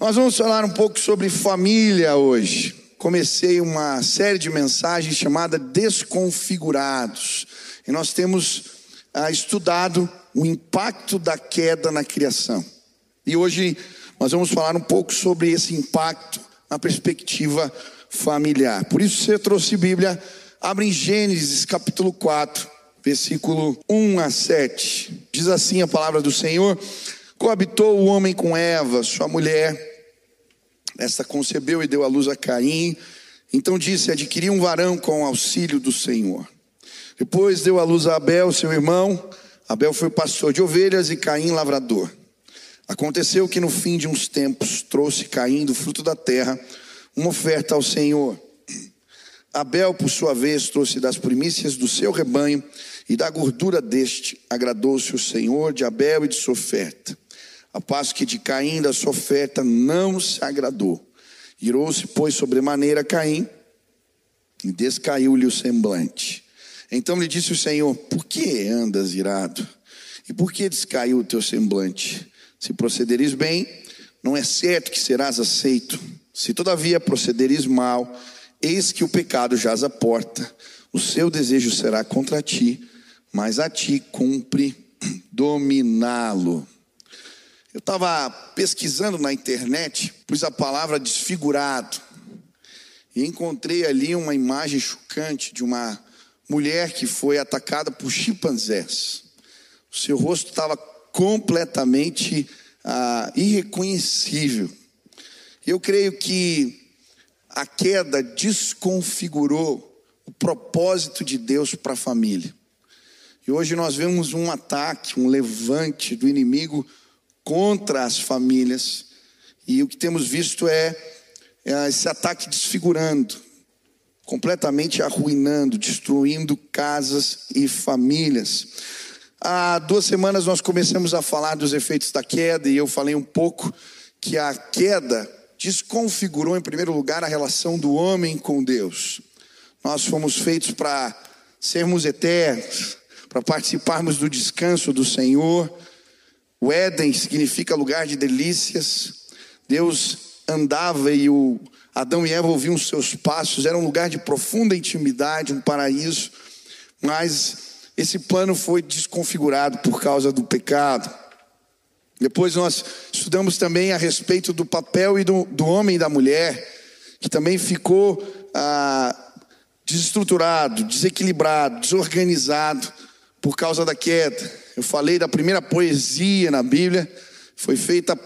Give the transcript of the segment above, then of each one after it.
Nós vamos falar um pouco sobre família hoje. Comecei uma série de mensagens chamada Desconfigurados. E nós temos ah, estudado o impacto da queda na criação. E hoje nós vamos falar um pouco sobre esse impacto na perspectiva familiar. Por isso, você trouxe Bíblia, abre em Gênesis capítulo 4, versículo 1 a 7. Diz assim a palavra do Senhor: Coabitou o homem com Eva, sua mulher esta concebeu e deu à luz a Caim. Então disse: Adquiri um varão com auxílio do Senhor. Depois deu à luz a Abel, seu irmão. Abel foi pastor de ovelhas e Caim lavrador. Aconteceu que no fim de uns tempos trouxe Caim do fruto da terra uma oferta ao Senhor. Abel, por sua vez, trouxe das primícias do seu rebanho e da gordura deste agradou-se o Senhor de Abel e de sua oferta. A passo que de Caim da sua oferta não se agradou. Irou-se, pois, sobremaneira Caim, e descaiu-lhe o semblante. Então lhe disse o Senhor: Por que andas irado? E por que descaiu o teu semblante? Se procederes bem, não é certo que serás aceito. Se todavia procederes mal, eis que o pecado jaz à porta. O seu desejo será contra ti, mas a ti cumpre dominá-lo. Eu estava pesquisando na internet, pus a palavra desfigurado, e encontrei ali uma imagem chocante de uma mulher que foi atacada por chimpanzés. O seu rosto estava completamente ah, irreconhecível. Eu creio que a queda desconfigurou o propósito de Deus para a família. E hoje nós vemos um ataque, um levante do inimigo contra as famílias. E o que temos visto é, é esse ataque desfigurando, completamente arruinando, destruindo casas e famílias. Há duas semanas nós começamos a falar dos efeitos da queda e eu falei um pouco que a queda desconfigurou, em primeiro lugar, a relação do homem com Deus. Nós fomos feitos para sermos eternos, para participarmos do descanso do Senhor o Éden significa lugar de delícias. Deus andava e o Adão e Eva ouviam os seus passos, era um lugar de profunda intimidade, um paraíso. Mas esse plano foi desconfigurado por causa do pecado. Depois nós estudamos também a respeito do papel e do, do homem e da mulher, que também ficou ah, desestruturado, desequilibrado, desorganizado por causa da queda. Eu falei da primeira poesia na Bíblia, foi feita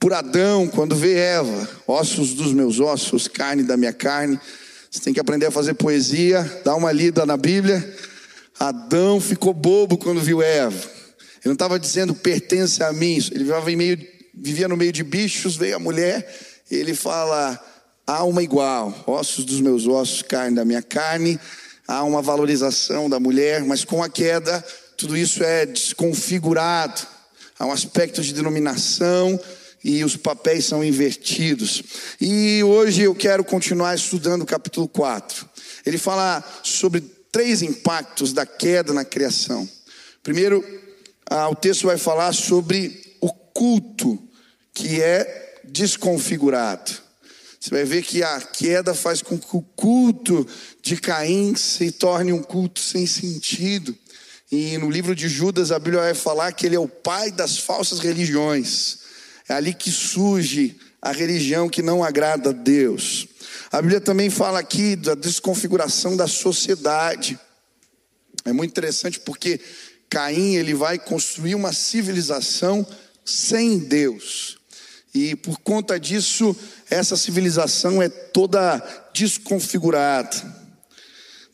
por Adão quando vê Eva, ossos dos meus ossos, carne da minha carne. Você tem que aprender a fazer poesia, dá uma lida na Bíblia. Adão ficou bobo quando viu Eva. Ele não estava dizendo pertence a mim, ele vivia, meio, vivia no meio de bichos, veio a mulher, ele fala: uma igual, ossos dos meus ossos, carne da minha carne. Há uma valorização da mulher, mas com a queda tudo isso é desconfigurado, há um aspecto de denominação e os papéis são invertidos. E hoje eu quero continuar estudando o capítulo 4. Ele fala sobre três impactos da queda na criação. Primeiro, o texto vai falar sobre o culto que é desconfigurado. Você vai ver que a queda faz com que o culto de Caim se torne um culto sem sentido. E no livro de Judas, a Bíblia vai falar que ele é o pai das falsas religiões. É ali que surge a religião que não agrada a Deus. A Bíblia também fala aqui da desconfiguração da sociedade. É muito interessante porque Caim ele vai construir uma civilização sem Deus. E por conta disso, essa civilização é toda desconfigurada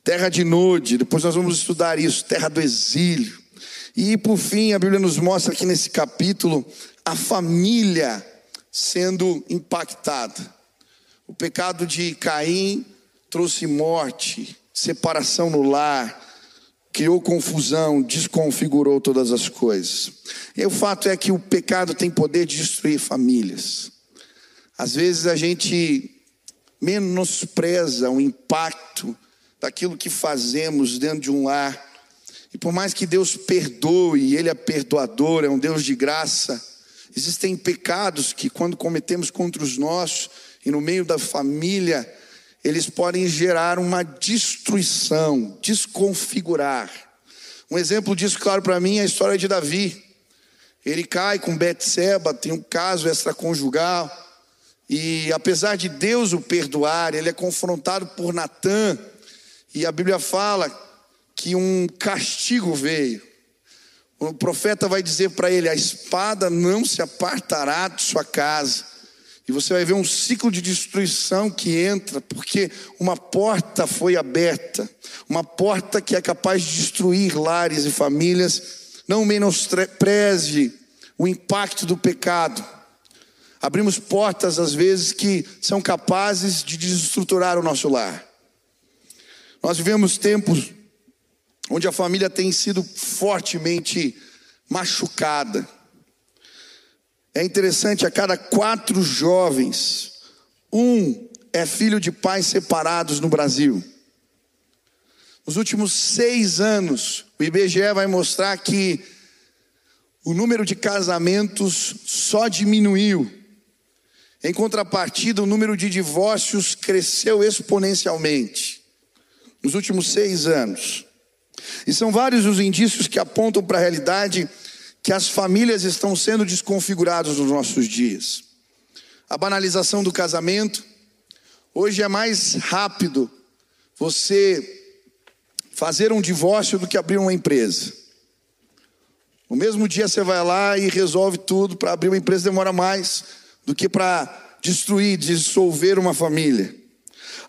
terra de Nod, depois nós vamos estudar isso, terra do exílio. E por fim, a Bíblia nos mostra aqui nesse capítulo a família sendo impactada. O pecado de Caim trouxe morte, separação no lar, criou confusão, desconfigurou todas as coisas. E o fato é que o pecado tem poder de destruir famílias. Às vezes a gente menospreza o impacto daquilo que fazemos dentro de um lar. E por mais que Deus perdoe, Ele é perdoador, é um Deus de graça, Existem pecados que, quando cometemos contra os nossos e no meio da família, eles podem gerar uma destruição, desconfigurar. Um exemplo disso, claro, para mim é a história de Davi. Ele cai com Betseba, tem um caso extraconjugal, e apesar de Deus o perdoar, ele é confrontado por Natã, e a Bíblia fala que um castigo veio. O profeta vai dizer para ele: a espada não se apartará de sua casa. E você vai ver um ciclo de destruição que entra, porque uma porta foi aberta, uma porta que é capaz de destruir lares e famílias. Não menospreze o impacto do pecado. Abrimos portas, às vezes, que são capazes de desestruturar o nosso lar. Nós vivemos tempos onde a família tem sido fortemente machucada. É interessante, a cada quatro jovens, um é filho de pais separados no Brasil. Nos últimos seis anos, o IBGE vai mostrar que o número de casamentos só diminuiu. Em contrapartida, o número de divórcios cresceu exponencialmente nos últimos seis anos. E são vários os indícios que apontam para a realidade que as famílias estão sendo desconfiguradas nos nossos dias. A banalização do casamento. Hoje é mais rápido você fazer um divórcio do que abrir uma empresa. No mesmo dia você vai lá e resolve tudo. Para abrir uma empresa demora mais do que para destruir, dissolver uma família.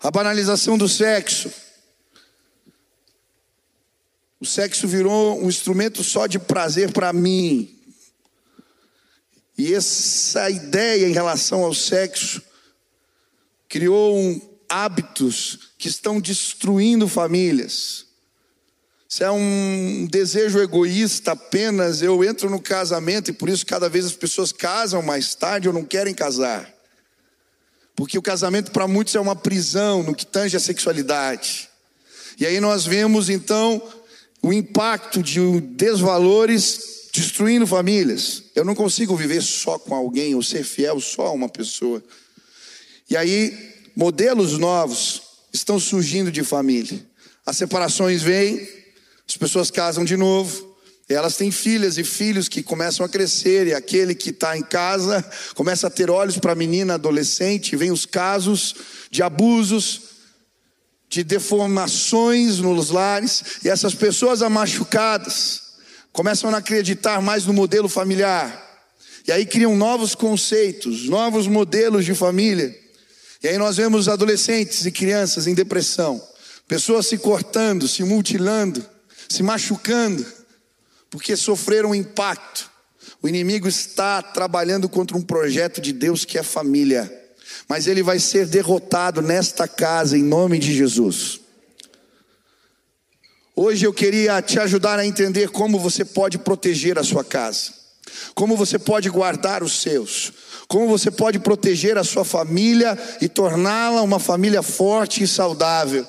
A banalização do sexo. O sexo virou um instrumento só de prazer para mim. E essa ideia em relação ao sexo criou um, hábitos que estão destruindo famílias. Se é um desejo egoísta apenas, eu entro no casamento e por isso cada vez as pessoas casam mais tarde ou não querem casar. Porque o casamento para muitos é uma prisão no que tange a sexualidade. E aí nós vemos então o impacto de desvalores destruindo famílias. Eu não consigo viver só com alguém ou ser fiel só a uma pessoa. E aí, modelos novos estão surgindo de família. As separações vêm, as pessoas casam de novo, elas têm filhas e filhos que começam a crescer, e aquele que está em casa começa a ter olhos para a menina adolescente, vem os casos de abusos, de deformações nos lares, e essas pessoas machucadas começam a acreditar mais no modelo familiar. E aí criam novos conceitos, novos modelos de família. E aí nós vemos adolescentes e crianças em depressão, pessoas se cortando, se mutilando, se machucando, porque sofreram um impacto. O inimigo está trabalhando contra um projeto de Deus que é família mas ele vai ser derrotado nesta casa em nome de Jesus. Hoje eu queria te ajudar a entender como você pode proteger a sua casa, como você pode guardar os seus, como você pode proteger a sua família e torná-la uma família forte e saudável.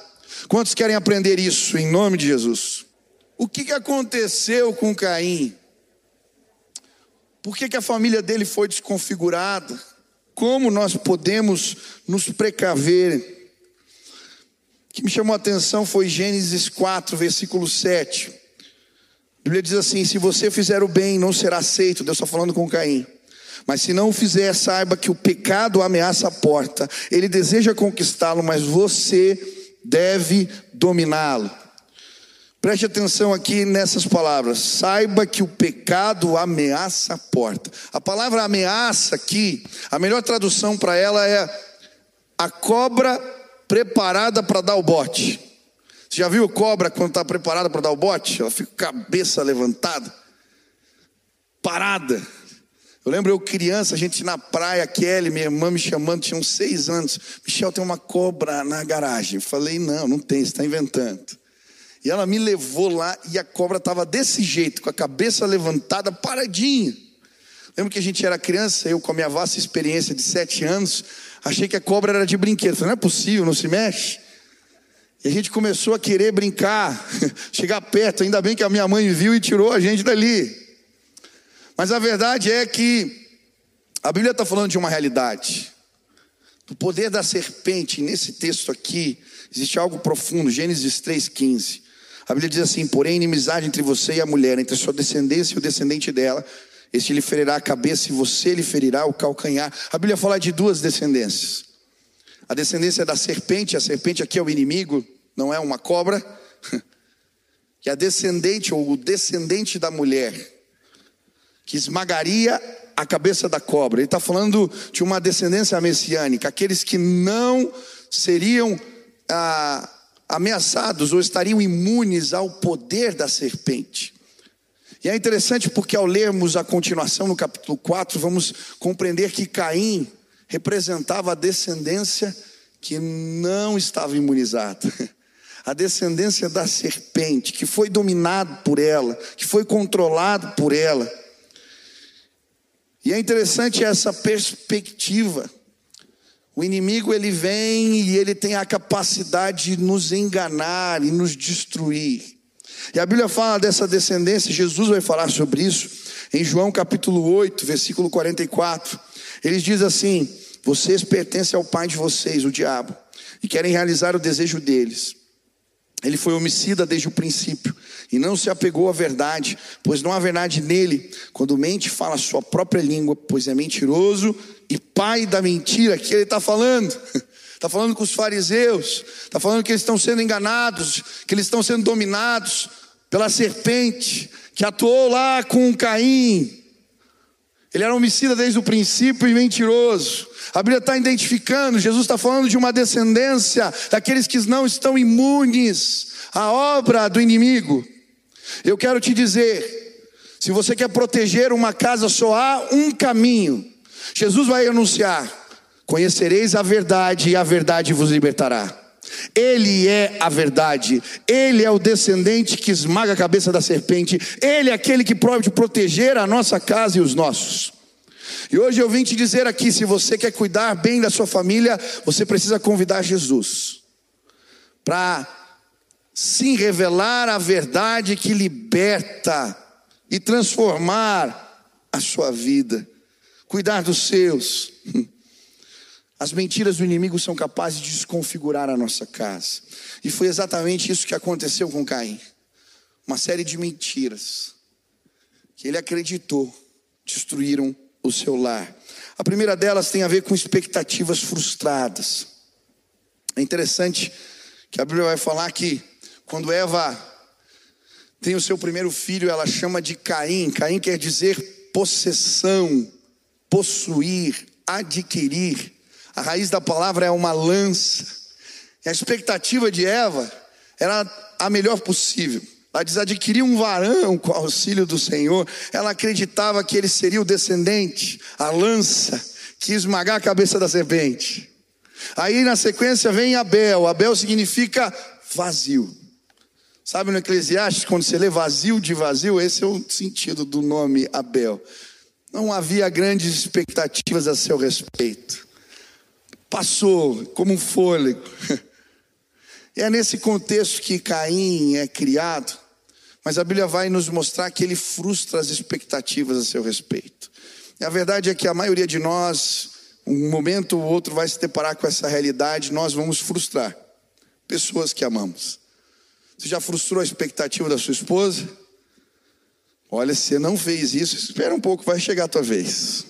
Quantos querem aprender isso em nome de Jesus? O que, aconteceu com Caim? Por que a família dele foi desconfigurada? Como nós podemos nos precaver? O que me chamou a atenção foi Gênesis 4, versículo 7. A Bíblia diz assim: Se você fizer o bem, não será aceito. Deus está falando com Caim. Mas se não o fizer, saiba que o pecado ameaça a porta. Ele deseja conquistá-lo, mas você deve dominá-lo. Preste atenção aqui nessas palavras. Saiba que o pecado ameaça a porta. A palavra ameaça aqui, a melhor tradução para ela é a cobra preparada para dar o bote. Você já viu cobra quando está preparada para dar o bote? Ela fica cabeça levantada, parada. Eu lembro eu criança, a gente na praia, Kelly, minha irmã me chamando, tinha uns seis anos. Michel, tem uma cobra na garagem. Eu falei, não, não tem, você está inventando. E ela me levou lá e a cobra estava desse jeito, com a cabeça levantada, paradinha. Lembro que a gente era criança, eu com a minha vasta experiência de sete anos, achei que a cobra era de brinquedo. Não é possível, não se mexe. E a gente começou a querer brincar, chegar perto. Ainda bem que a minha mãe viu e tirou a gente dali. Mas a verdade é que A Bíblia está falando de uma realidade. Do poder da serpente, nesse texto aqui, existe algo profundo, Gênesis 3,15. A Bíblia diz assim: porém, inimizade entre você e a mulher, entre a sua descendência e o descendente dela, este lhe ferirá a cabeça e você lhe ferirá o calcanhar. A Bíblia fala de duas descendências. A descendência da serpente, a serpente aqui é o inimigo, não é uma cobra. E a descendente ou o descendente da mulher, que esmagaria a cabeça da cobra. Ele está falando de uma descendência messiânica, aqueles que não seriam ah, ameaçados ou estariam imunes ao poder da serpente. E é interessante porque ao lermos a continuação no capítulo 4, vamos compreender que Caim representava a descendência que não estava imunizada. A descendência da serpente, que foi dominado por ela, que foi controlado por ela. E é interessante essa perspectiva. O inimigo ele vem e ele tem a capacidade de nos enganar e nos destruir. E a Bíblia fala dessa descendência, Jesus vai falar sobre isso em João capítulo 8, versículo 44. Ele diz assim: Vocês pertencem ao pai de vocês, o diabo, e querem realizar o desejo deles. Ele foi homicida desde o princípio e não se apegou à verdade, pois não há verdade nele. Quando mente, fala a sua própria língua, pois é mentiroso e pai da mentira que ele está falando. Está falando com os fariseus, está falando que eles estão sendo enganados, que eles estão sendo dominados pela serpente que atuou lá com Caim. Ele era homicida desde o princípio e mentiroso. A Bíblia está identificando, Jesus está falando de uma descendência daqueles que não estão imunes à obra do inimigo. Eu quero te dizer, se você quer proteger uma casa, só há um caminho. Jesus vai anunciar: Conhecereis a verdade e a verdade vos libertará. Ele é a verdade, Ele é o descendente que esmaga a cabeça da serpente, Ele é aquele que pode proteger a nossa casa e os nossos. E hoje eu vim te dizer aqui: se você quer cuidar bem da sua família, você precisa convidar Jesus para sim revelar a verdade que liberta e transformar a sua vida, cuidar dos seus. As mentiras do inimigo são capazes de desconfigurar a nossa casa. E foi exatamente isso que aconteceu com Caim. Uma série de mentiras que ele acreditou destruíram o seu lar. A primeira delas tem a ver com expectativas frustradas. É interessante que a Bíblia vai falar que quando Eva tem o seu primeiro filho, ela chama de Caim. Caim quer dizer possessão, possuir, adquirir. A raiz da palavra é uma lança. E a expectativa de Eva era a melhor possível. Ela diz: adquirir um varão com o auxílio do Senhor. Ela acreditava que ele seria o descendente, a lança que esmagar a cabeça da serpente. Aí na sequência vem Abel. Abel significa vazio. Sabe no Eclesiastes, quando você lê vazio de vazio, esse é o sentido do nome Abel. Não havia grandes expectativas a seu respeito passou como um fôlego. É nesse contexto que Caim é criado, mas a Bíblia vai nos mostrar que ele frustra as expectativas a seu respeito. E a verdade é que a maioria de nós, um momento ou outro, vai se deparar com essa realidade, nós vamos frustrar pessoas que amamos. Você já frustrou a expectativa da sua esposa? Olha, se você não fez isso, espera um pouco, vai chegar a tua vez.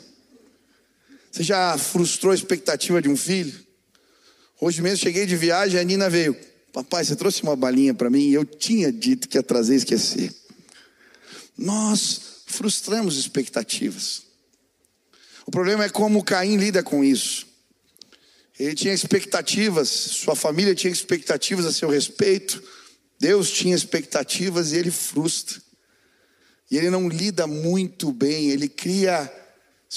Você já frustrou a expectativa de um filho? Hoje mesmo cheguei de viagem, a Nina veio. Papai, você trouxe uma balinha para mim? Eu tinha dito que ia trazer e esquecer. Nós frustramos expectativas. O problema é como Caim lida com isso. Ele tinha expectativas, sua família tinha expectativas a seu respeito, Deus tinha expectativas e ele frustra. E ele não lida muito bem, ele cria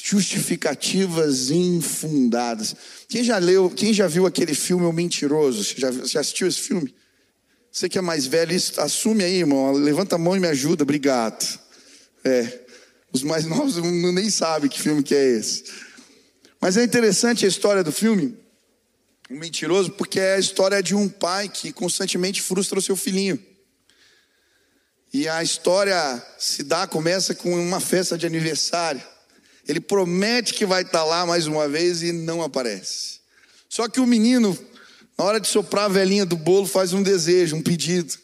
justificativas infundadas. Quem já leu, quem já viu aquele filme O Mentiroso? Você já, você assistiu esse filme? Você que é mais velho, assume aí, irmão. Levanta a mão e me ajuda, obrigado. É, os mais novos nem sabem que filme que é esse. Mas é interessante a história do filme, O Mentiroso, porque é a história de um pai que constantemente frustra o seu filhinho. E a história se dá, começa com uma festa de aniversário. Ele promete que vai estar lá mais uma vez e não aparece. Só que o menino, na hora de soprar a velhinha do bolo, faz um desejo, um pedido.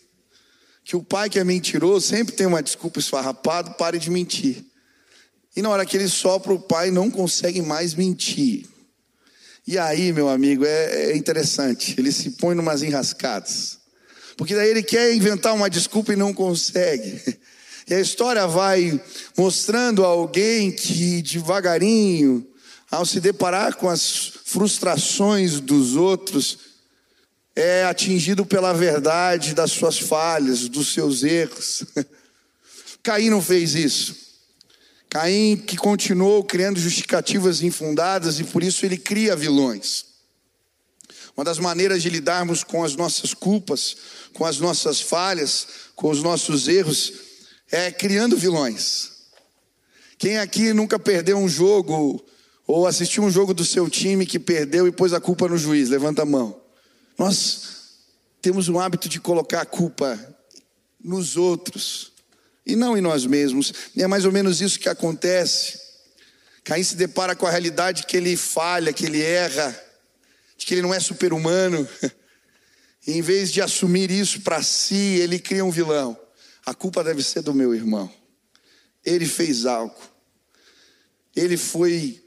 Que o pai que é mentiroso sempre tem uma desculpa esfarrapada, pare de mentir. E na hora que ele sopra, o pai não consegue mais mentir. E aí, meu amigo, é, é interessante. Ele se põe numas enrascadas. Porque daí ele quer inventar uma desculpa e não consegue. E a história vai mostrando alguém que devagarinho, ao se deparar com as frustrações dos outros, é atingido pela verdade das suas falhas, dos seus erros. Caim não fez isso. Caim que continuou criando justificativas infundadas e por isso ele cria vilões. Uma das maneiras de lidarmos com as nossas culpas, com as nossas falhas, com os nossos erros, é criando vilões. Quem aqui nunca perdeu um jogo ou assistiu um jogo do seu time que perdeu e pôs a culpa no juiz? Levanta a mão. Nós temos um hábito de colocar a culpa nos outros e não em nós mesmos. E é mais ou menos isso que acontece. Caim se depara com a realidade que ele falha, que ele erra, de que ele não é super-humano. Em vez de assumir isso para si, ele cria um vilão. A culpa deve ser do meu irmão. Ele fez algo. Ele foi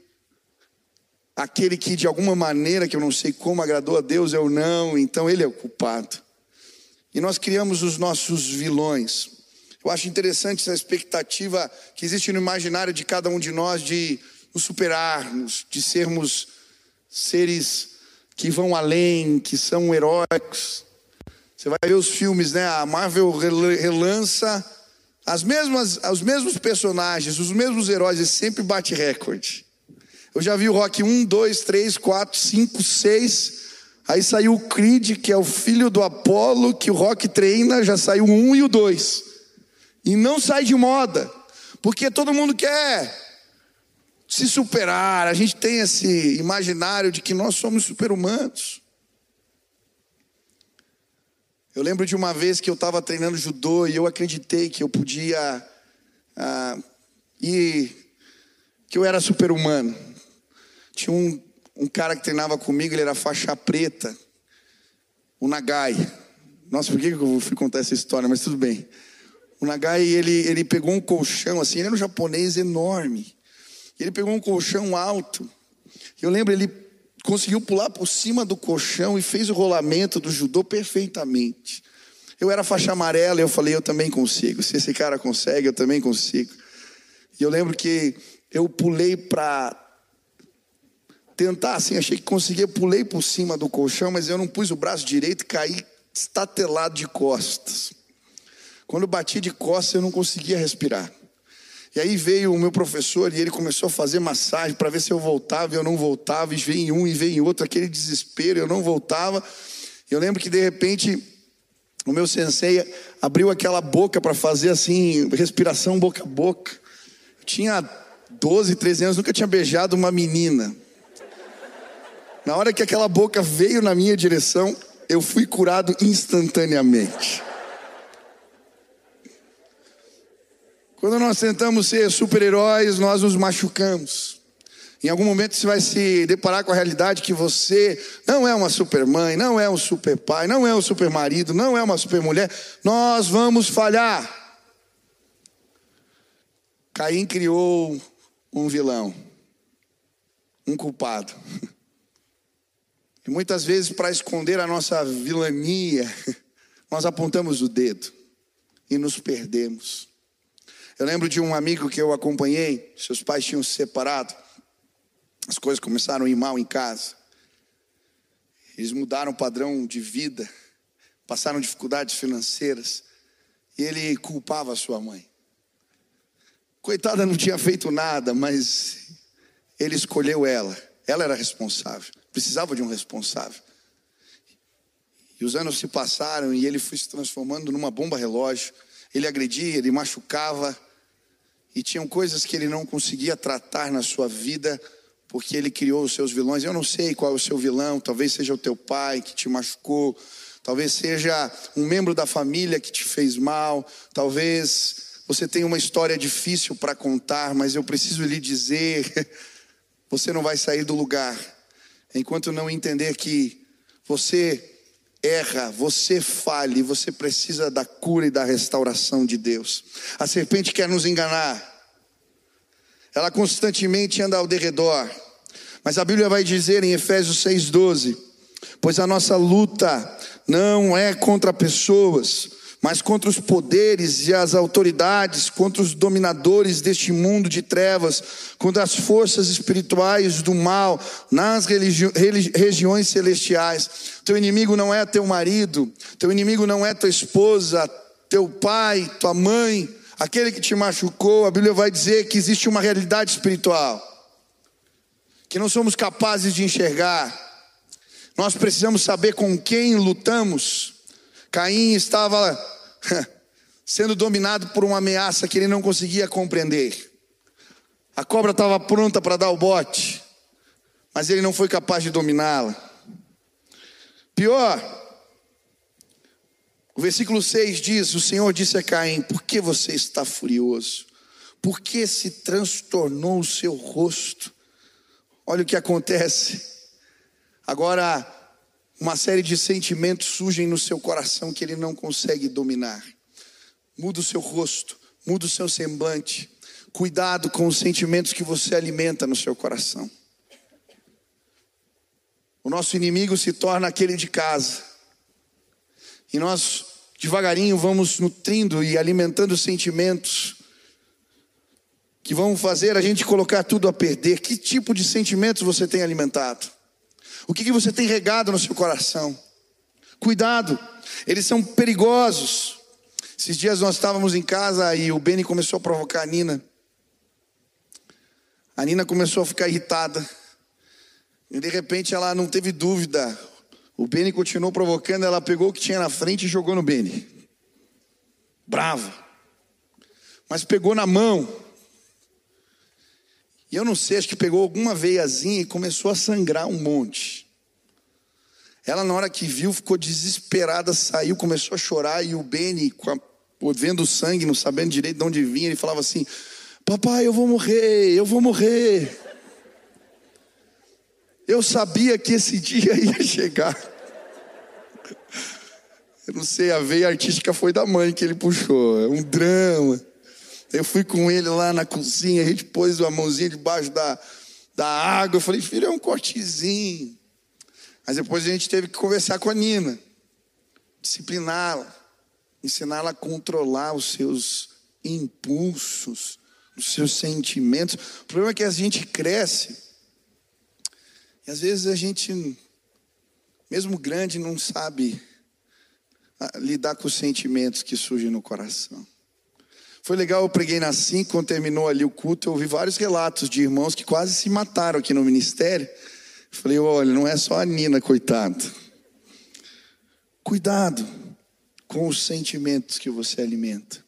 aquele que de alguma maneira, que eu não sei como agradou a Deus, eu não, então ele é o culpado. E nós criamos os nossos vilões. Eu acho interessante essa expectativa que existe no imaginário de cada um de nós de nos superarmos, de sermos seres que vão além, que são heróicos. Você vai ver os filmes, né? A Marvel relança as mesmas, os mesmos personagens, os mesmos heróis, e sempre bate recorde. Eu já vi o Rock 1, 2, 3, 4, 5, 6. Aí saiu o Creed, que é o filho do Apolo, que o Rock treina, já saiu o 1 e o 2. E não sai de moda, porque todo mundo quer se superar. A gente tem esse imaginário de que nós somos super-humanos. Eu lembro de uma vez que eu estava treinando judô e eu acreditei que eu podia ah, ir, que eu era super-humano. Tinha um, um cara que treinava comigo, ele era faixa preta, o Nagai. Nossa, por que eu fui contar essa história? Mas tudo bem. O Nagai, ele, ele pegou um colchão assim, ele era um japonês enorme. Ele pegou um colchão alto. Eu lembro, ele conseguiu pular por cima do colchão e fez o rolamento do judô perfeitamente. Eu era faixa amarela e eu falei, eu também consigo. Se esse cara consegue, eu também consigo. E eu lembro que eu pulei para tentar assim, achei que conseguia, pulei por cima do colchão, mas eu não pus o braço direito e caí estatelado de costas. Quando eu bati de costas, eu não conseguia respirar. E aí veio o meu professor e ele começou a fazer massagem para ver se eu voltava, e eu não voltava, e veio um e veio outro, aquele desespero, eu não voltava. Eu lembro que de repente o meu sensei abriu aquela boca para fazer assim, respiração boca a boca. Eu tinha 12, 13 anos, nunca tinha beijado uma menina. Na hora que aquela boca veio na minha direção, eu fui curado instantaneamente. Quando nós tentamos ser super-heróis, nós nos machucamos. Em algum momento você vai se deparar com a realidade que você não é uma super-mãe, não é um super-pai, não é um super-marido, não é uma super-mulher. Nós vamos falhar. Caim criou um vilão, um culpado. E muitas vezes, para esconder a nossa vilania, nós apontamos o dedo e nos perdemos. Eu lembro de um amigo que eu acompanhei, seus pais tinham se separado, as coisas começaram a ir mal em casa. Eles mudaram o padrão de vida, passaram dificuldades financeiras, e ele culpava a sua mãe. Coitada não tinha feito nada, mas ele escolheu ela. Ela era responsável, precisava de um responsável. E os anos se passaram e ele foi se transformando numa bomba relógio. Ele agredia, ele machucava, e tinham coisas que ele não conseguia tratar na sua vida, porque ele criou os seus vilões. Eu não sei qual é o seu vilão, talvez seja o teu pai que te machucou, talvez seja um membro da família que te fez mal, talvez você tem uma história difícil para contar, mas eu preciso lhe dizer: você não vai sair do lugar enquanto não entender que você erra, você falha, você precisa da cura e da restauração de Deus. A serpente quer nos enganar, ela constantemente anda ao derredor, mas a Bíblia vai dizer em Efésios 6,12: Pois a nossa luta não é contra pessoas, mas contra os poderes e as autoridades, contra os dominadores deste mundo de trevas, contra as forças espirituais do mal nas regiões celestiais. Teu inimigo não é teu marido, teu inimigo não é tua esposa, teu pai, tua mãe, aquele que te machucou. A Bíblia vai dizer que existe uma realidade espiritual que não somos capazes de enxergar. Nós precisamos saber com quem lutamos. Caim estava sendo dominado por uma ameaça que ele não conseguia compreender. A cobra estava pronta para dar o bote, mas ele não foi capaz de dominá-la. Pior, o versículo 6 diz: O Senhor disse a Caim: Por que você está furioso? Por que se transtornou o seu rosto? Olha o que acontece. Agora, uma série de sentimentos surgem no seu coração que ele não consegue dominar. Muda o seu rosto, muda o seu semblante. Cuidado com os sentimentos que você alimenta no seu coração. O nosso inimigo se torna aquele de casa. E nós, devagarinho, vamos nutrindo e alimentando sentimentos que vão fazer a gente colocar tudo a perder. Que tipo de sentimentos você tem alimentado? O que, que você tem regado no seu coração? Cuidado, eles são perigosos. Esses dias nós estávamos em casa e o Beni começou a provocar a Nina. A Nina começou a ficar irritada. E de repente ela não teve dúvida. O Beni continuou provocando, ela pegou o que tinha na frente e jogou no Beni. Brava. Mas pegou na mão. E eu não sei, acho que pegou alguma veiazinha e começou a sangrar um monte. Ela, na hora que viu, ficou desesperada, saiu, começou a chorar. E o Beni, vendo o sangue, não sabendo direito de onde vinha, ele falava assim: Papai, eu vou morrer, eu vou morrer. Eu sabia que esse dia ia chegar. Eu não sei, a veia artística foi da mãe que ele puxou. É um drama. Eu fui com ele lá na cozinha, a gente pôs a mãozinha debaixo da, da água. Eu falei, filho, é um cortezinho. Mas depois a gente teve que conversar com a Nina, discipliná-la, ensiná-la a controlar os seus impulsos, os seus sentimentos. O problema é que a gente cresce e às vezes a gente, mesmo grande, não sabe ah, lidar com os sentimentos que surgem no coração. Foi legal, eu preguei na 5, quando terminou ali o culto, eu ouvi vários relatos de irmãos que quase se mataram aqui no ministério. falei, olha, não é só a Nina, coitado. Cuidado com os sentimentos que você alimenta.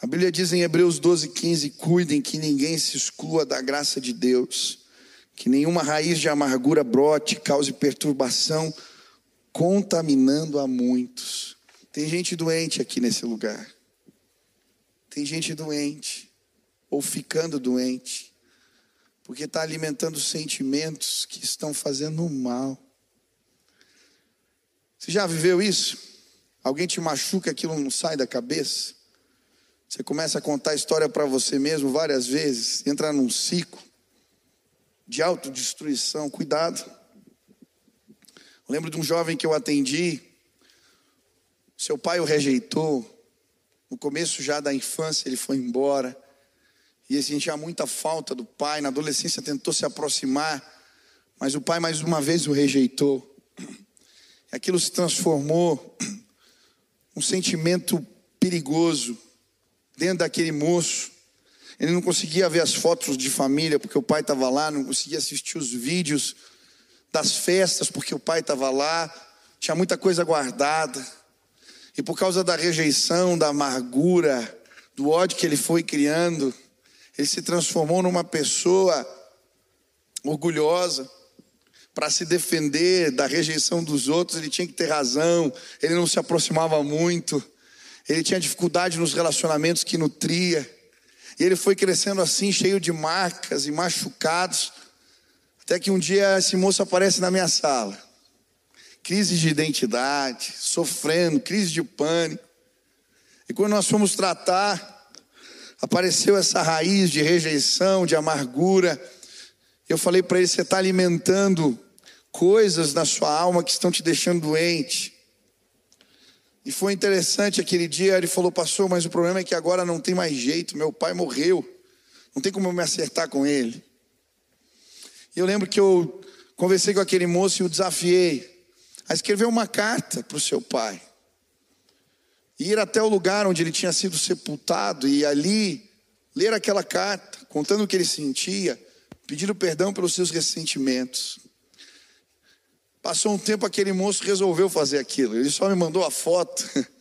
A Bíblia diz em Hebreus 12, 15: cuidem que ninguém se exclua da graça de Deus, que nenhuma raiz de amargura brote, cause perturbação, contaminando a muitos. Tem gente doente aqui nesse lugar. Tem gente doente, ou ficando doente, porque está alimentando sentimentos que estão fazendo mal. Você já viveu isso? Alguém te machuca, aquilo não sai da cabeça? Você começa a contar a história para você mesmo várias vezes, entra num ciclo de autodestruição. Cuidado. Eu lembro de um jovem que eu atendi, seu pai o rejeitou, no começo já da infância ele foi embora. E sentia muita falta do pai. Na adolescência tentou se aproximar, mas o pai mais uma vez o rejeitou. E aquilo se transformou um sentimento perigoso dentro daquele moço. Ele não conseguia ver as fotos de família porque o pai estava lá, não conseguia assistir os vídeos das festas porque o pai estava lá, tinha muita coisa guardada. E por causa da rejeição, da amargura, do ódio que ele foi criando, ele se transformou numa pessoa orgulhosa. Para se defender da rejeição dos outros, ele tinha que ter razão, ele não se aproximava muito. Ele tinha dificuldade nos relacionamentos que nutria. E ele foi crescendo assim, cheio de marcas e machucados. Até que um dia esse moço aparece na minha sala. Crise de identidade, sofrendo, crise de pânico. E quando nós fomos tratar, apareceu essa raiz de rejeição, de amargura. Eu falei para ele: você está alimentando coisas na sua alma que estão te deixando doente. E foi interessante aquele dia, ele falou, pastor, mas o problema é que agora não tem mais jeito, meu pai morreu, não tem como eu me acertar com ele. E eu lembro que eu conversei com aquele moço e o desafiei a escrever uma carta para o seu pai. Ir até o lugar onde ele tinha sido sepultado e ali ler aquela carta, contando o que ele sentia, pedindo perdão pelos seus ressentimentos. Passou um tempo, aquele moço resolveu fazer aquilo. Ele só me mandou a foto.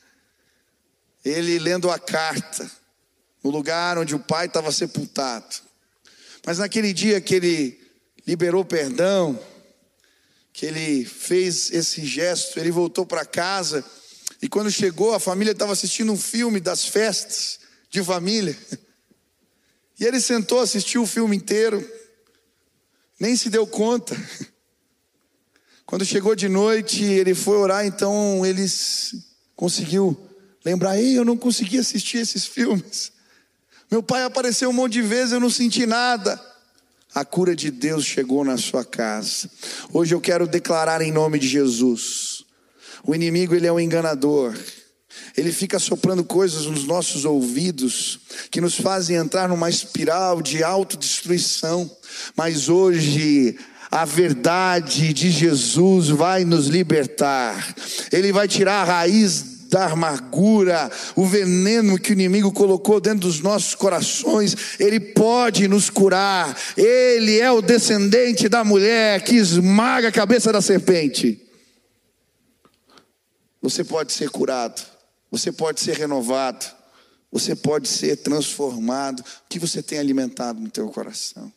Ele lendo a carta, no lugar onde o pai estava sepultado. Mas naquele dia que ele liberou perdão, que ele fez esse gesto, ele voltou para casa. E quando chegou, a família estava assistindo um filme das festas de família. E ele sentou, assistiu o filme inteiro, nem se deu conta. Quando chegou de noite, ele foi orar, então ele conseguiu lembrar: ei, eu não consegui assistir esses filmes. Meu pai apareceu um monte de vezes, eu não senti nada. A cura de Deus chegou na sua casa. Hoje eu quero declarar em nome de Jesus. O inimigo ele é um enganador. Ele fica soprando coisas nos nossos ouvidos que nos fazem entrar numa espiral de autodestruição. Mas hoje a verdade de Jesus vai nos libertar. Ele vai tirar a raiz da amargura, o veneno que o inimigo colocou dentro dos nossos corações, ele pode nos curar. Ele é o descendente da mulher que esmaga a cabeça da serpente. Você pode ser curado, você pode ser renovado, você pode ser transformado. O que você tem alimentado no teu coração?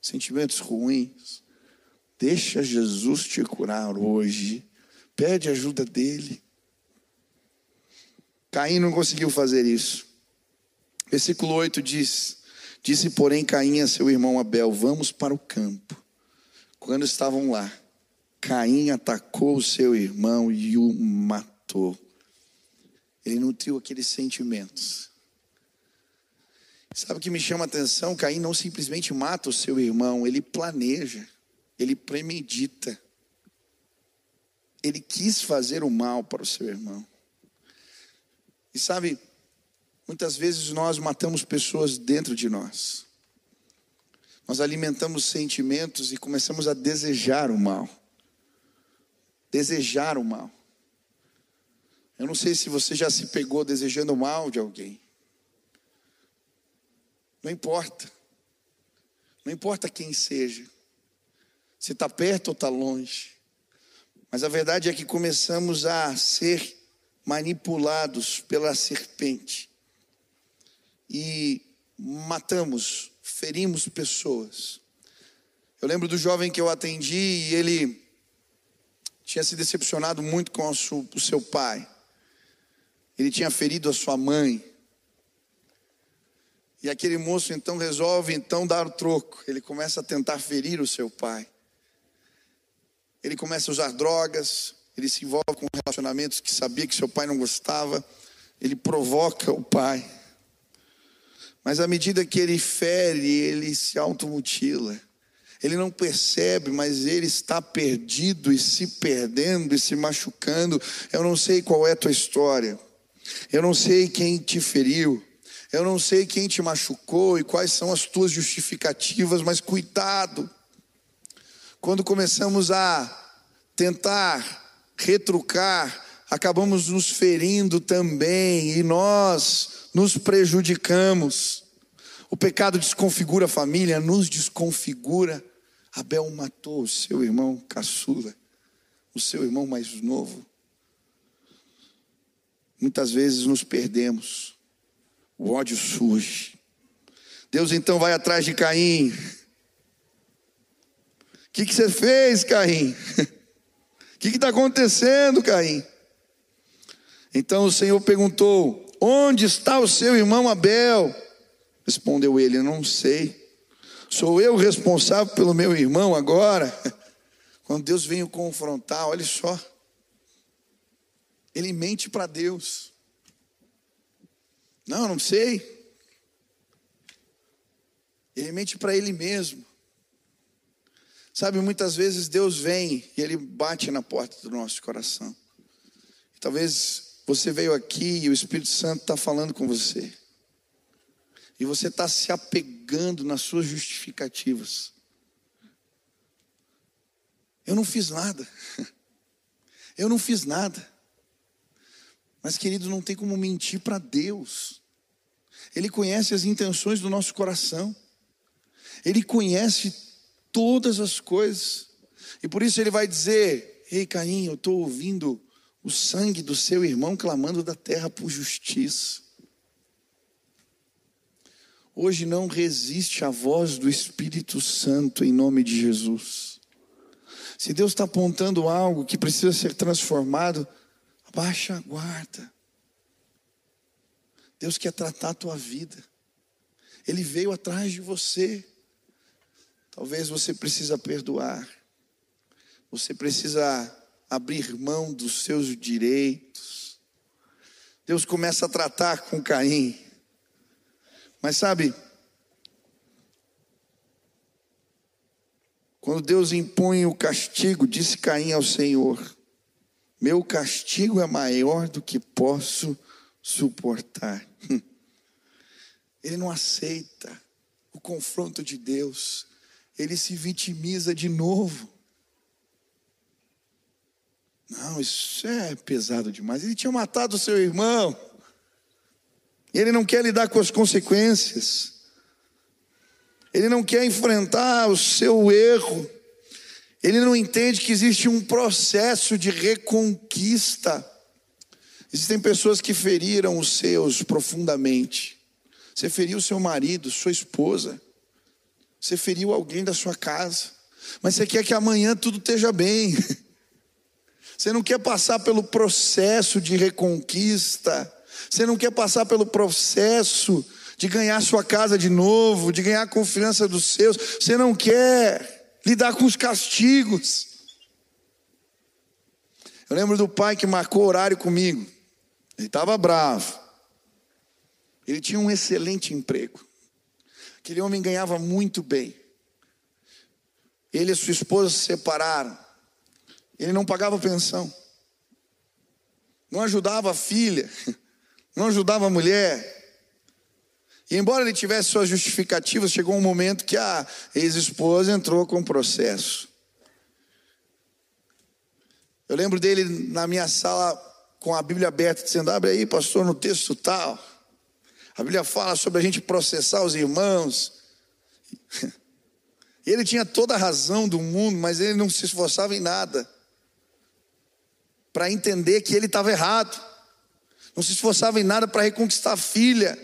Sentimentos ruins, Deixa Jesus te curar hoje. Pede ajuda dele. Caim não conseguiu fazer isso. Versículo 8 diz: Disse, porém, Caim a seu irmão Abel: Vamos para o campo. Quando estavam lá, Caim atacou o seu irmão e o matou. Ele nutriu aqueles sentimentos. Sabe o que me chama a atenção? Caim não simplesmente mata o seu irmão, ele planeja ele premedita. Ele quis fazer o mal para o seu irmão. E sabe, muitas vezes nós matamos pessoas dentro de nós. Nós alimentamos sentimentos e começamos a desejar o mal. Desejar o mal. Eu não sei se você já se pegou desejando o mal de alguém. Não importa. Não importa quem seja se está perto ou está longe. Mas a verdade é que começamos a ser manipulados pela serpente e matamos, ferimos pessoas. Eu lembro do jovem que eu atendi e ele tinha se decepcionado muito com o seu pai. Ele tinha ferido a sua mãe. E aquele moço então resolve então dar o troco. Ele começa a tentar ferir o seu pai ele começa a usar drogas, ele se envolve com relacionamentos que sabia que seu pai não gostava, ele provoca o pai. Mas à medida que ele fere, ele se automutila. Ele não percebe, mas ele está perdido e se perdendo e se machucando. Eu não sei qual é a tua história. Eu não sei quem te feriu. Eu não sei quem te machucou e quais são as tuas justificativas, mas cuidado quando começamos a tentar retrucar, acabamos nos ferindo também e nós nos prejudicamos. O pecado desconfigura a família, nos desconfigura. Abel matou o seu irmão caçula, o seu irmão mais novo. Muitas vezes nos perdemos, o ódio surge. Deus então vai atrás de Caim o que, que você fez, Caim? Que está acontecendo, Caim? Então o Senhor perguntou: Onde está o seu irmão Abel? Respondeu ele: Não sei. Sou eu responsável pelo meu irmão agora? Quando Deus vem o confrontar, olha só. Ele mente para Deus. Não, não sei. Ele mente para ele mesmo. Sabe, muitas vezes Deus vem e Ele bate na porta do nosso coração. Talvez você veio aqui e o Espírito Santo está falando com você. E você está se apegando nas suas justificativas. Eu não fiz nada. Eu não fiz nada. Mas, querido, não tem como mentir para Deus. Ele conhece as intenções do nosso coração. Ele conhece todas as coisas. E por isso ele vai dizer: Ei, Caim, eu estou ouvindo o sangue do seu irmão clamando da terra por justiça. Hoje não resiste à voz do Espírito Santo em nome de Jesus. Se Deus está apontando algo que precisa ser transformado, abaixa a guarda. Deus quer tratar a tua vida. Ele veio atrás de você. Talvez você precisa perdoar. Você precisa abrir mão dos seus direitos. Deus começa a tratar com Caim. Mas sabe, quando Deus impõe o castigo, disse Caim ao Senhor: Meu castigo é maior do que posso suportar. Ele não aceita o confronto de Deus ele se vitimiza de novo. Não, isso é pesado demais. Ele tinha matado o seu irmão. Ele não quer lidar com as consequências. Ele não quer enfrentar o seu erro. Ele não entende que existe um processo de reconquista. Existem pessoas que feriram os seus profundamente. Você feriu seu marido, sua esposa. Você feriu alguém da sua casa, mas você quer que amanhã tudo esteja bem. Você não quer passar pelo processo de reconquista. Você não quer passar pelo processo de ganhar sua casa de novo, de ganhar a confiança dos seus. Você não quer lidar com os castigos. Eu lembro do pai que marcou horário comigo. Ele estava bravo. Ele tinha um excelente emprego. Aquele homem ganhava muito bem. Ele e sua esposa se separaram. Ele não pagava pensão. Não ajudava a filha. Não ajudava a mulher. E embora ele tivesse suas justificativas, chegou um momento que a ex-esposa entrou com processo. Eu lembro dele na minha sala com a Bíblia aberta, dizendo: Abre aí, pastor, no texto tal. A Bíblia fala sobre a gente processar os irmãos. Ele tinha toda a razão do mundo, mas ele não se esforçava em nada para entender que ele estava errado. Não se esforçava em nada para reconquistar a filha,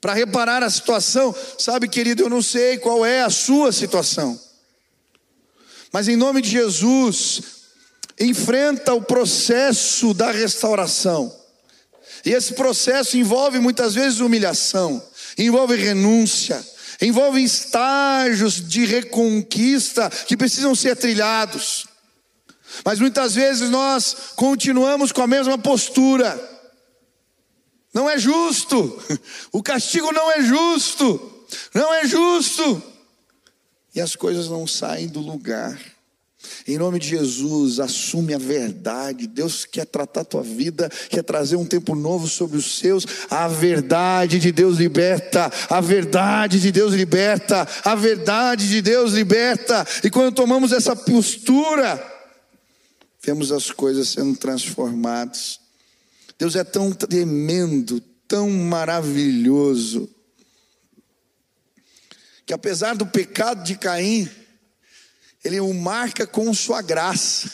para reparar a situação. Sabe, querido, eu não sei qual é a sua situação. Mas em nome de Jesus, enfrenta o processo da restauração. E esse processo envolve muitas vezes humilhação, envolve renúncia, envolve estágios de reconquista que precisam ser trilhados. Mas muitas vezes nós continuamos com a mesma postura. Não é justo. O castigo não é justo. Não é justo. E as coisas não saem do lugar. Em nome de Jesus, assume a verdade. Deus quer tratar a tua vida, quer trazer um tempo novo sobre os seus. A verdade de Deus liberta, a verdade de Deus liberta, a verdade de Deus liberta. E quando tomamos essa postura, vemos as coisas sendo transformadas. Deus é tão tremendo, tão maravilhoso, que apesar do pecado de Caim, ele o marca com sua graça.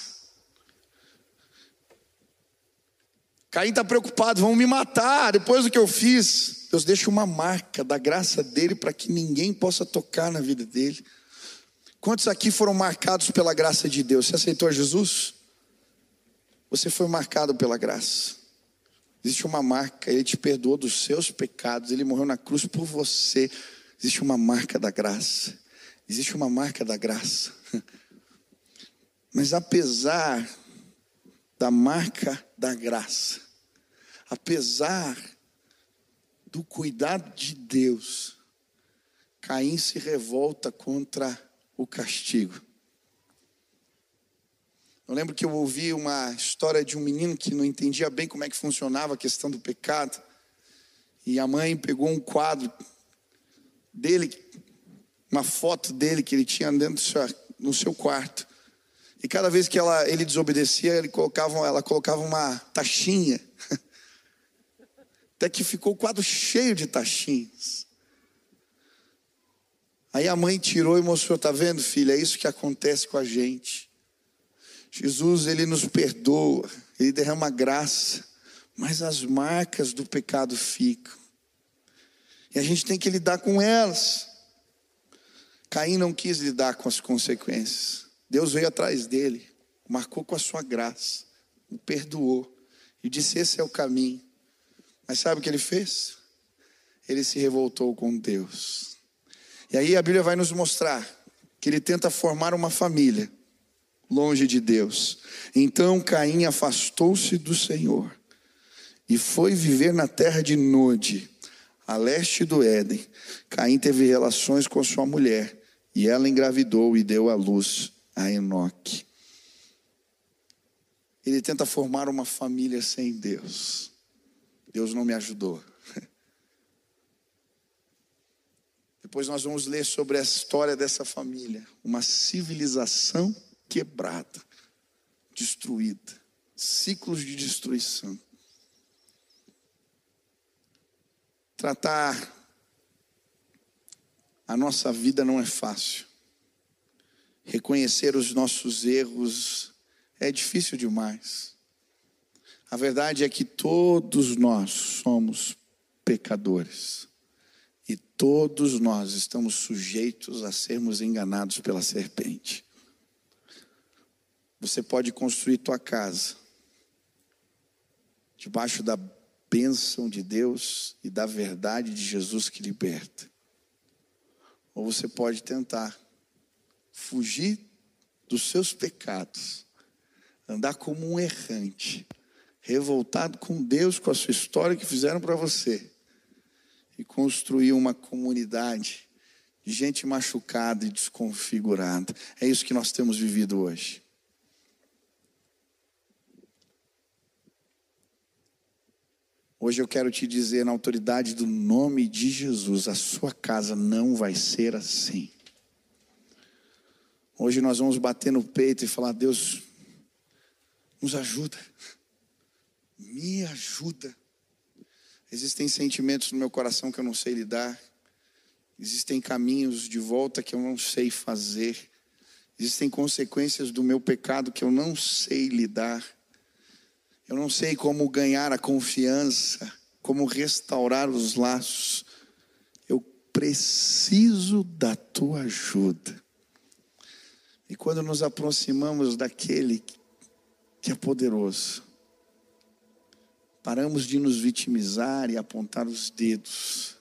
Caim está preocupado, vão me matar depois do que eu fiz. Deus deixa uma marca da graça dele para que ninguém possa tocar na vida dele. Quantos aqui foram marcados pela graça de Deus? Você aceitou Jesus? Você foi marcado pela graça. Existe uma marca, ele te perdoou dos seus pecados, ele morreu na cruz por você. Existe uma marca da graça. Existe uma marca da graça. Mas apesar da marca da graça, apesar do cuidado de Deus, Caim se revolta contra o castigo. Eu lembro que eu ouvi uma história de um menino que não entendia bem como é que funcionava a questão do pecado. E a mãe pegou um quadro dele, uma foto dele que ele tinha dentro seu, no seu quarto. E cada vez que ela, ele desobedecia, ele colocava, ela colocava uma taxinha. Até que ficou o quadro cheio de taxinhas. Aí a mãe tirou e mostrou: tá vendo, filha? É isso que acontece com a gente. Jesus, ele nos perdoa, ele derrama graça, mas as marcas do pecado ficam. E a gente tem que lidar com elas. Caim não quis lidar com as consequências. Deus veio atrás dele, marcou com a sua graça, o perdoou e disse: Esse é o caminho. Mas sabe o que ele fez? Ele se revoltou com Deus. E aí a Bíblia vai nos mostrar que ele tenta formar uma família longe de Deus. Então Caim afastou-se do Senhor e foi viver na terra de Nod, a leste do Éden. Caim teve relações com sua mulher e ela engravidou e deu à luz a Enoque. Ele tenta formar uma família sem Deus. Deus não me ajudou. Depois nós vamos ler sobre a história dessa família, uma civilização quebrada, destruída, ciclos de destruição. Tratar a nossa vida não é fácil. Reconhecer os nossos erros é difícil demais. A verdade é que todos nós somos pecadores. E todos nós estamos sujeitos a sermos enganados pela serpente. Você pode construir tua casa debaixo da bênção de Deus e da verdade de Jesus que liberta. Ou você pode tentar fugir dos seus pecados, andar como um errante, revoltado com Deus, com a sua história que fizeram para você, e construir uma comunidade de gente machucada e desconfigurada. É isso que nós temos vivido hoje. Hoje eu quero te dizer, na autoridade do nome de Jesus, a sua casa não vai ser assim. Hoje nós vamos bater no peito e falar: Deus, nos ajuda, me ajuda. Existem sentimentos no meu coração que eu não sei lidar, existem caminhos de volta que eu não sei fazer, existem consequências do meu pecado que eu não sei lidar. Eu não sei como ganhar a confiança, como restaurar os laços. Eu preciso da tua ajuda. E quando nos aproximamos daquele que é poderoso, paramos de nos vitimizar e apontar os dedos.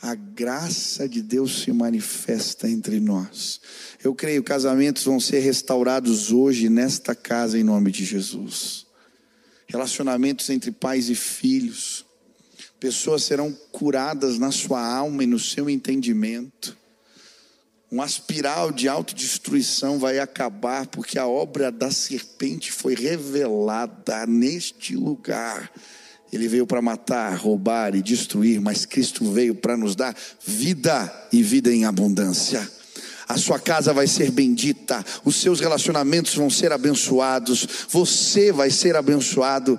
A graça de Deus se manifesta entre nós. Eu creio que casamentos vão ser restaurados hoje nesta casa em nome de Jesus relacionamentos entre pais e filhos. Pessoas serão curadas na sua alma e no seu entendimento. Uma espiral de autodestruição vai acabar, porque a obra da serpente foi revelada neste lugar. Ele veio para matar, roubar e destruir, mas Cristo veio para nos dar vida e vida em abundância a sua casa vai ser bendita, os seus relacionamentos vão ser abençoados, você vai ser abençoado,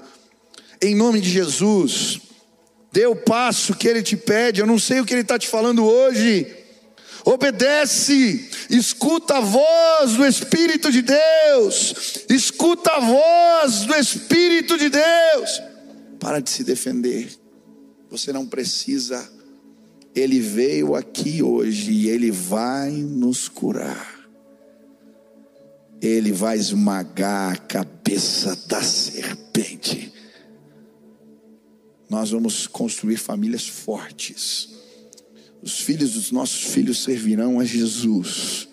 em nome de Jesus. Dê o passo que Ele te pede, eu não sei o que Ele está te falando hoje. Obedece, escuta a voz do Espírito de Deus, escuta a voz do Espírito de Deus. Para de se defender, você não precisa ele veio aqui hoje e ele vai nos curar. Ele vai esmagar a cabeça da serpente. nós vamos construir famílias fortes. Os filhos dos nossos filhos servirão a Jesus.